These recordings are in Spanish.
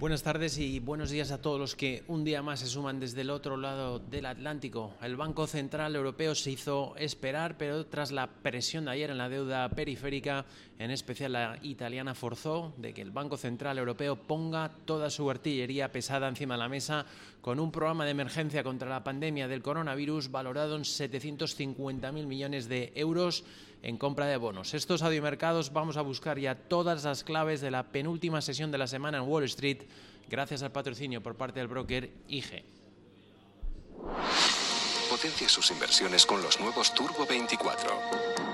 Buenas tardes y buenos días a todos los que un día más se suman desde el otro lado del Atlántico. El Banco Central Europeo se hizo esperar, pero tras la presión de ayer en la deuda periférica, en especial la italiana, forzó de que el Banco Central Europeo ponga toda su artillería pesada encima de la mesa con un programa de emergencia contra la pandemia del coronavirus valorado en 750.000 millones de euros en compra de bonos. Estos audiomercados vamos a buscar ya todas las claves de la penúltima sesión de la semana en Wall Street gracias al patrocinio por parte del broker IG. Potencia sus inversiones con los nuevos Turbo 24.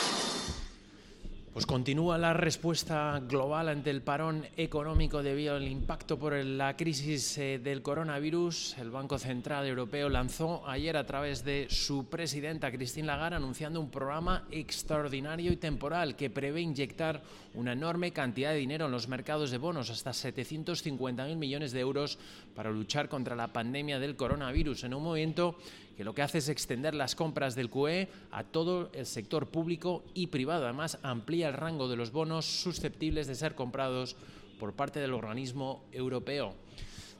Pues continúa la respuesta global ante el parón económico debido al impacto por la crisis eh, del coronavirus. El Banco Central Europeo lanzó ayer a través de su presidenta Christine Lagarde anunciando un programa extraordinario y temporal que prevé inyectar una enorme cantidad de dinero en los mercados de bonos, hasta 750.000 millones de euros para luchar contra la pandemia del coronavirus en un momento que lo que hace es extender las compras del QE a todo el sector público y privado. Además, amplía el rango de los bonos susceptibles de ser comprados por parte del organismo europeo.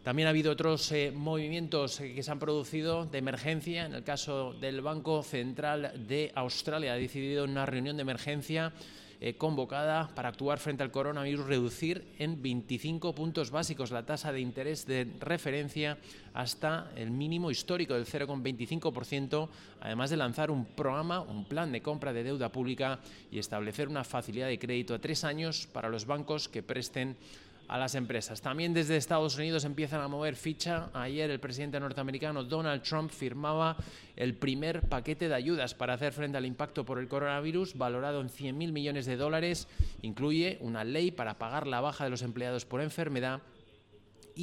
También ha habido otros eh, movimientos eh, que se han producido de emergencia. En el caso del Banco Central de Australia ha decidido en una reunión de emergencia eh, convocada para actuar frente al coronavirus, reducir en 25 puntos básicos la tasa de interés de referencia hasta el mínimo histórico del 0,25%, además de lanzar un programa, un plan de compra de deuda pública y establecer una facilidad de crédito a tres años para los bancos que presten a las empresas. También desde Estados Unidos empiezan a mover ficha. Ayer el presidente norteamericano Donald Trump firmaba el primer paquete de ayudas para hacer frente al impacto por el coronavirus, valorado en 100.000 millones de dólares. Incluye una ley para pagar la baja de los empleados por enfermedad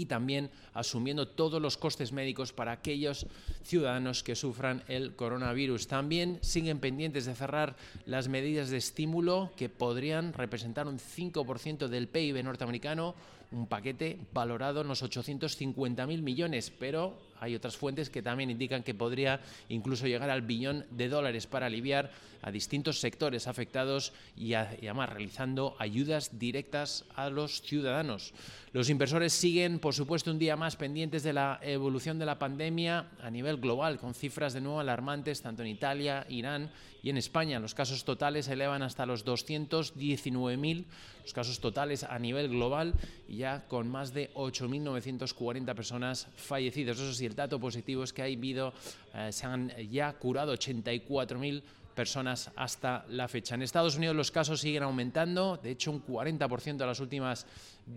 y también asumiendo todos los costes médicos para aquellos ciudadanos que sufran el coronavirus. También siguen pendientes de cerrar las medidas de estímulo que podrían representar un 5% del PIB norteamericano, un paquete valorado en los 850.000 millones, pero hay otras fuentes que también indican que podría incluso llegar al billón de dólares para aliviar a distintos sectores afectados y, además realizando ayudas directas a los ciudadanos. Los inversores siguen, por supuesto, un día más pendientes de la evolución de la pandemia a nivel global, con cifras de nuevo alarmantes tanto en Italia, Irán y en España. Los casos totales se elevan hasta los 219.000, los casos totales a nivel global, y ya con más de 8.940 personas fallecidas. Eso sí, el dato positivo es que ha habido, eh, se han ya curado 84.000 personas hasta la fecha. En Estados Unidos los casos siguen aumentando, de hecho un 40% en las últimas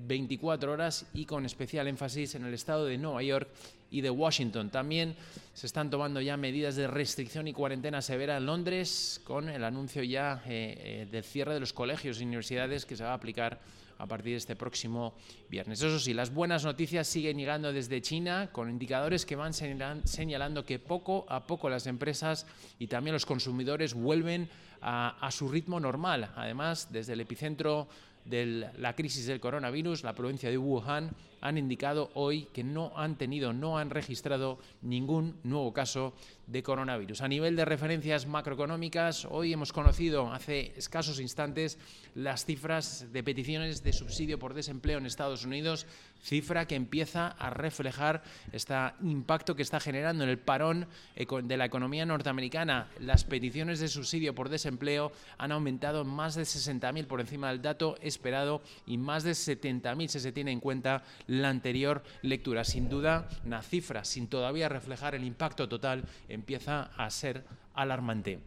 24 horas y con especial énfasis en el estado de Nueva York y de Washington. También se están tomando ya medidas de restricción y cuarentena severa en Londres con el anuncio ya eh, eh, del cierre de los colegios y universidades que se va a aplicar a partir de este próximo viernes. Eso sí, las buenas noticias siguen llegando desde China con indicadores que van señalando que poco a poco las empresas y también los consumidores vuelven a, a su ritmo normal. Además, desde el epicentro de la crisis del coronavirus, la provincia de Wuhan, han indicado hoy que no han tenido, no han registrado ningún nuevo caso de coronavirus. A nivel de referencias macroeconómicas, hoy hemos conocido hace escasos instantes las cifras de peticiones de subsidio por desempleo en Estados Unidos, cifra que empieza a reflejar este impacto que está generando en el parón de la economía norteamericana. Las peticiones de subsidio por desempleo han aumentado más de 60.000 por encima del dato esperado y más de 70.000 si se tiene en cuenta la anterior lectura. Sin duda, una cifra sin todavía reflejar el impacto total empieza a ser alarmante.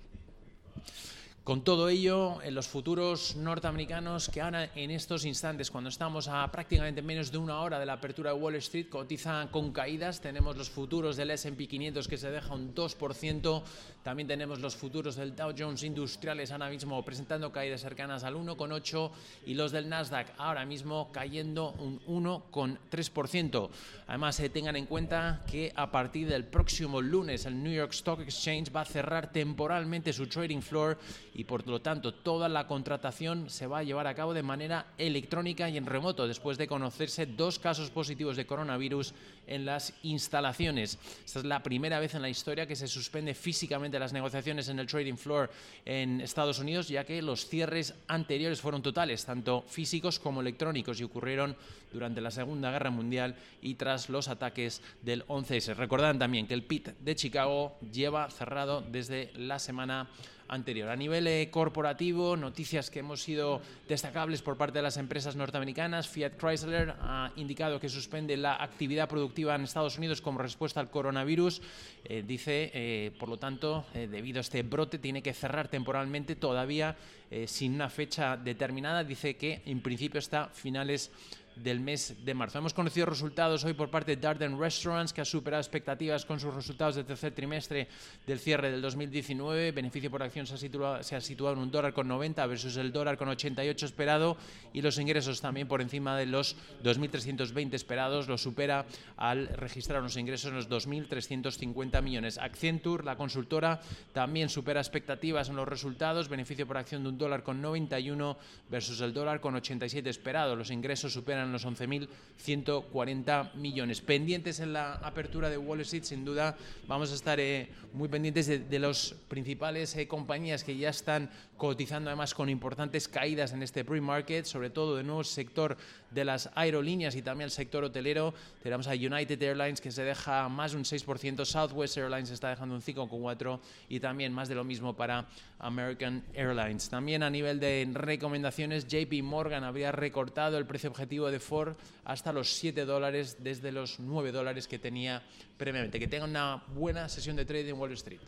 Con todo ello, en los futuros norteamericanos que ahora en estos instantes, cuando estamos a prácticamente menos de una hora de la apertura de Wall Street, cotizan con caídas. Tenemos los futuros del S&P 500 que se deja un 2%. También tenemos los futuros del Dow Jones Industriales ahora mismo presentando caídas cercanas al 1,8 y los del Nasdaq ahora mismo cayendo un 1,3%. Además, se tengan en cuenta que a partir del próximo lunes el New York Stock Exchange va a cerrar temporalmente su trading floor y por lo tanto toda la contratación se va a llevar a cabo de manera electrónica y en remoto después de conocerse dos casos positivos de coronavirus en las instalaciones. Esta es la primera vez en la historia que se suspende físicamente las negociaciones en el trading floor en Estados Unidos ya que los cierres anteriores fueron totales, tanto físicos como electrónicos y ocurrieron durante la Segunda Guerra Mundial y tras los ataques del 11S. Recordan también que el PIT de Chicago lleva cerrado desde la semana anterior. A nivel eh, corporativo, noticias que hemos sido destacables por parte de las empresas norteamericanas. Fiat Chrysler ha indicado que suspende la actividad productiva en Estados Unidos como respuesta al coronavirus. Eh, dice, eh, por lo tanto, debido a este brote, tiene que cerrar temporalmente todavía sin una fecha determinada. Dice que en principio está finales del mes de marzo. Hemos conocido resultados hoy por parte de Darden Restaurants, que ha superado expectativas con sus resultados del tercer trimestre del cierre del 2019. Beneficio por acción se ha situado, se ha situado en un dólar con 90 versus el dólar con 88 esperado y los ingresos también por encima de los 2.320 esperados. Lo supera al registrar unos ingresos en los 2.350 millones. Accenture, la consultora, también supera expectativas en los resultados. Beneficio por acción de un dólar con 91 versus el dólar con 87 esperado. Los ingresos superan los 11.140 millones. Pendientes en la apertura de Wall Street, sin duda vamos a estar eh, muy pendientes de, de las principales eh, compañías que ya están cotizando además con importantes caídas en este pre-market, sobre todo de nuevo el sector de las aerolíneas y también el sector hotelero. Tenemos a United Airlines que se deja más de un 6%, Southwest Airlines está dejando un 5,4% y también más de lo mismo para American Airlines. También a nivel de recomendaciones, JP Morgan habría recortado el precio objetivo de Ford hasta los 7 dólares desde los 9 dólares que tenía previamente. Que tenga una buena sesión de trading en Wall Street.